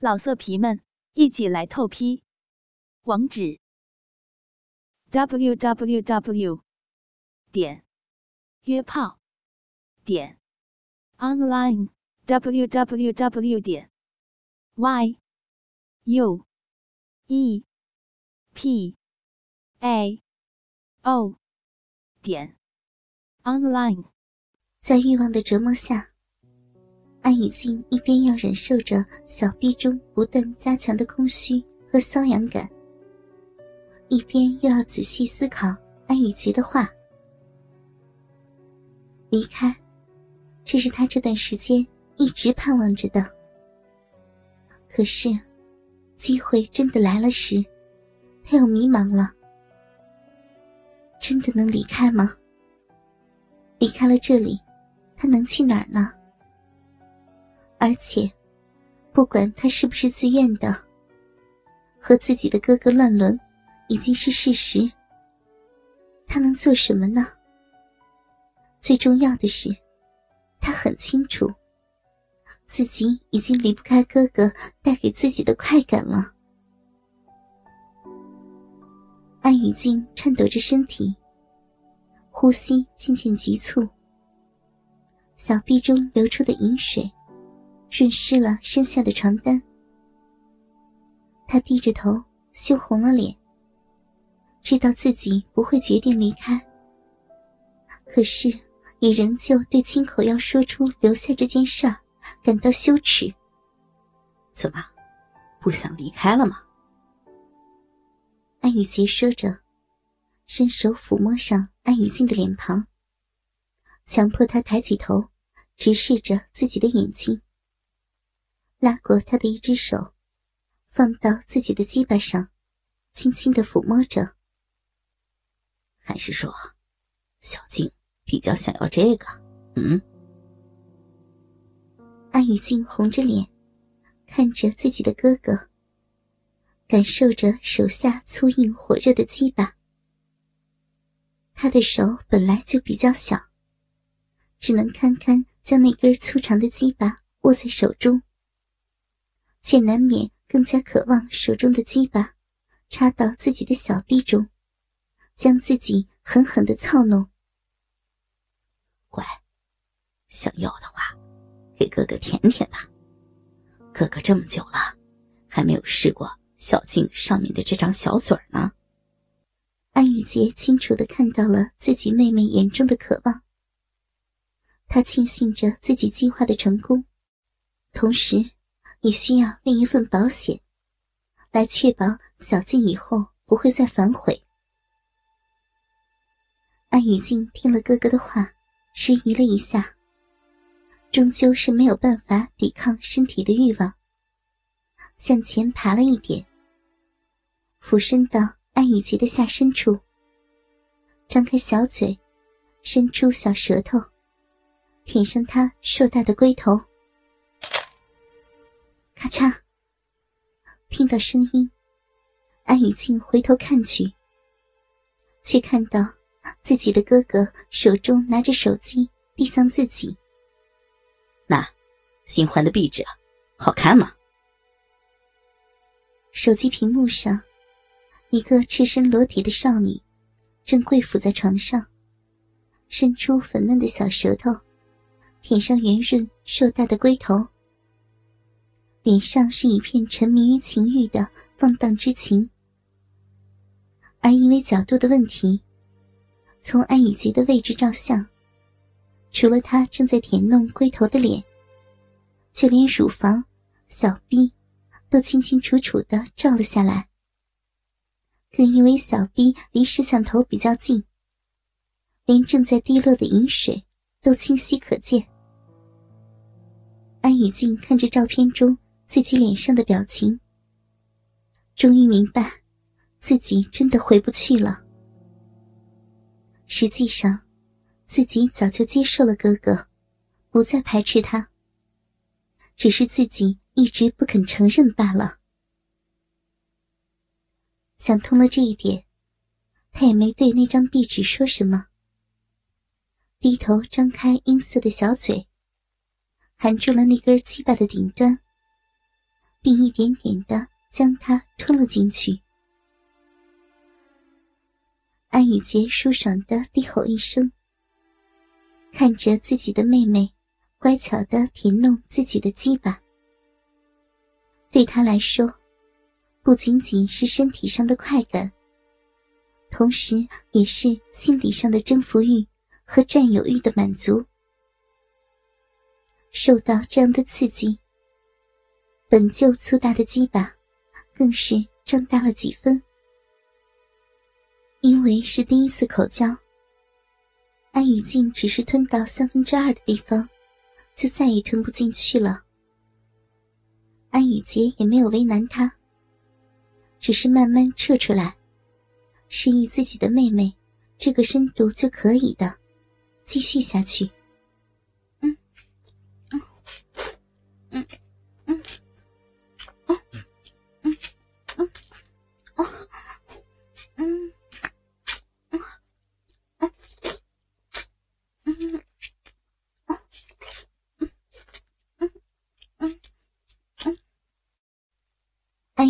老色皮们，一起来透批！网址：w w w 点约炮点 online w w w 点 y u e p a o 点 online。在欲望的折磨下。安雨静一边要忍受着小臂中不断加强的空虚和瘙痒感，一边又要仔细思考安雨琪的话。离开，这是他这段时间一直盼望着的。可是，机会真的来了时，他又迷茫了。真的能离开吗？离开了这里，他能去哪儿呢？而且，不管他是不是自愿的，和自己的哥哥乱伦已经是事实。他能做什么呢？最重要的是，他很清楚，自己已经离不开哥哥带给自己的快感了。安雨静颤抖着身体，呼吸渐渐急促，小臂中流出的饮水。润湿了身下的床单，他低着头，羞红了脸。知道自己不会决定离开，可是也仍旧对亲口要说出留下这件事儿感到羞耻。怎么，不想离开了吗？安雨洁说着，伸手抚摸上安雨静的脸庞，强迫她抬起头，直视着自己的眼睛。拉过他的一只手，放到自己的鸡巴上，轻轻的抚摸着。还是说，小静比较想要这个？嗯。安雨静红着脸，看着自己的哥哥，感受着手下粗硬火热的鸡巴。他的手本来就比较小，只能堪堪将那根粗长的鸡巴握在手中。却难免更加渴望手中的鸡巴插到自己的小臂中，将自己狠狠的操弄。乖，想要的话，给哥哥舔舔吧。哥哥这么久了，还没有试过小静上面的这张小嘴呢。安雨洁清楚的看到了自己妹妹眼中的渴望，她庆幸着自己计划的成功，同时。也需要另一份保险，来确保小静以后不会再反悔。安雨静听了哥哥的话，迟疑了一下，终究是没有办法抵抗身体的欲望，向前爬了一点，俯身到安雨洁的下身处，张开小嘴，伸出小舌头，舔上她硕大的龟头。咔嚓！听到声音，安雨静回头看去，却看到自己的哥哥手中拿着手机递向自己。那，新换的壁纸，好看吗？手机屏幕上，一个赤身裸体的少女，正跪伏在床上，伸出粉嫩的小舌头，舔上圆润硕大的龟头。脸上是一片沉迷于情欲的放荡之情，而因为角度的问题，从安雨洁的位置照相，除了她正在舔弄龟头的脸，就连乳房、小臂都清清楚楚的照了下来。更因为小臂离摄像头比较近，连正在滴落的饮水都清晰可见。安雨静看着照片中。自己脸上的表情，终于明白，自己真的回不去了。实际上，自己早就接受了哥哥，不再排斥他。只是自己一直不肯承认罢了。想通了这一点，他也没对那张壁纸说什么，低头张开阴色的小嘴，含住了那根鸡巴的顶端。并一点点的将它吞了进去。安雨洁舒爽的低吼一声，看着自己的妹妹乖巧的舔弄自己的鸡巴，对她来说，不仅仅是身体上的快感，同时也是心理上的征服欲和占有欲的满足。受到这样的刺激，本就粗大的鸡巴更是胀大了几分。因为是第一次口交，安雨静只是吞到三分之二的地方，就再也吞不进去了。安雨洁也没有为难他，只是慢慢撤出来，示意自己的妹妹这个深度就可以的，继续下去。嗯，嗯，嗯，嗯，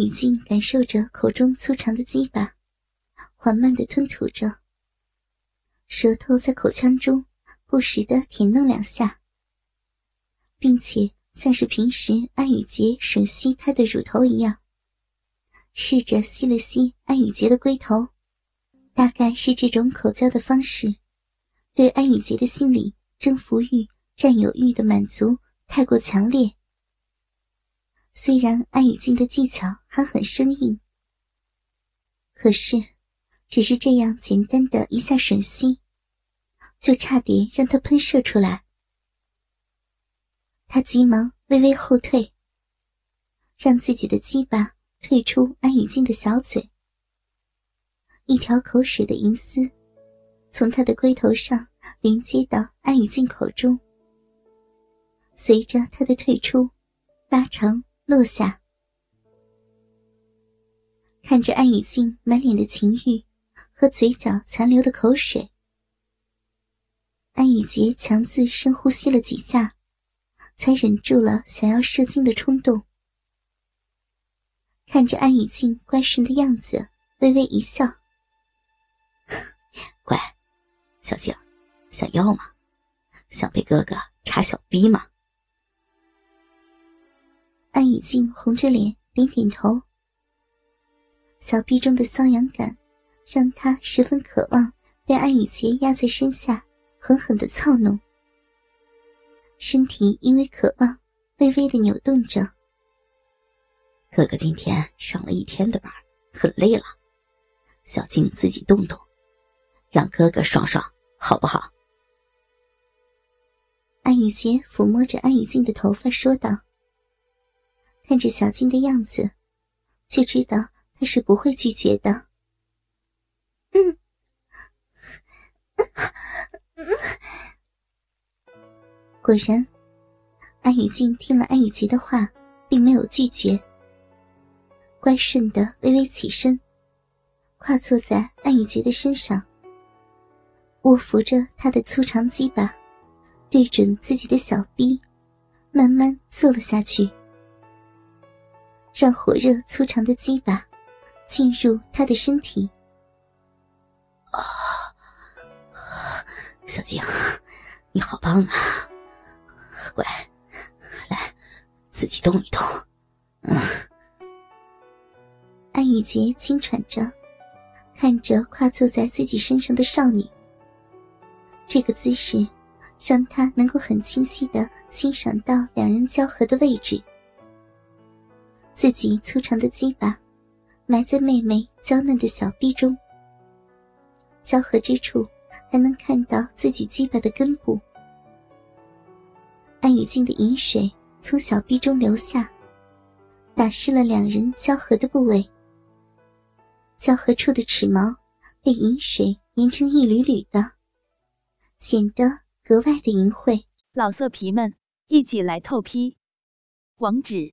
安雨静感受着口中粗长的鸡巴，缓慢的吞吐着，舌头在口腔中不时的舔弄两下，并且像是平时安雨洁吮吸她的乳头一样，试着吸了吸安雨洁的龟头，大概是这种口交的方式，对安雨洁的心理征服欲、占有欲的满足太过强烈。虽然安雨静的技巧还很生硬，可是，只是这样简单的一下吮吸，就差点让他喷射出来。他急忙微微后退，让自己的鸡巴退出安雨静的小嘴。一条口水的银丝，从他的龟头上连接到安雨静口中，随着他的退出，拉长。落下，看着安雨静满脸的情欲和嘴角残留的口水，安雨洁强自深呼吸了几下，才忍住了想要射精的冲动。看着安雨静乖顺的样子，微微一笑：“ 乖，小静，想要吗？想被哥哥插小逼吗？”安雨静红着脸点点头，小臂中的瘙痒感让她十分渴望被安雨洁压在身下狠狠的操弄，身体因为渴望微微的扭动着。哥哥今天上了一天的班，很累了，小静自己动动，让哥哥爽爽，好不好？安雨洁抚摸着安雨静的头发说道。看着小静的样子，就知道他是不会拒绝的。嗯，果然，安雨静听了安雨洁的话，并没有拒绝，乖顺的微微起身，跨坐在安雨洁的身上，握扶着他的粗长鸡巴，对准自己的小臂，慢慢坐了下去。让火热粗长的鸡巴进入他的身体。啊，小静，你好棒啊！乖，来，自己动一动。嗯。安雨洁轻喘着，看着跨坐在自己身上的少女。这个姿势，让她能够很清晰的欣赏到两人交合的位置。自己粗长的鸡巴埋在妹妹娇嫩的小臂中，交合之处还能看到自己鸡巴的根部。安雨静的饮水从小臂中流下，打湿了两人交合的部位。交合处的齿毛被饮水粘成一缕缕的，显得格外的淫秽。老色皮们，一起来透批！网址。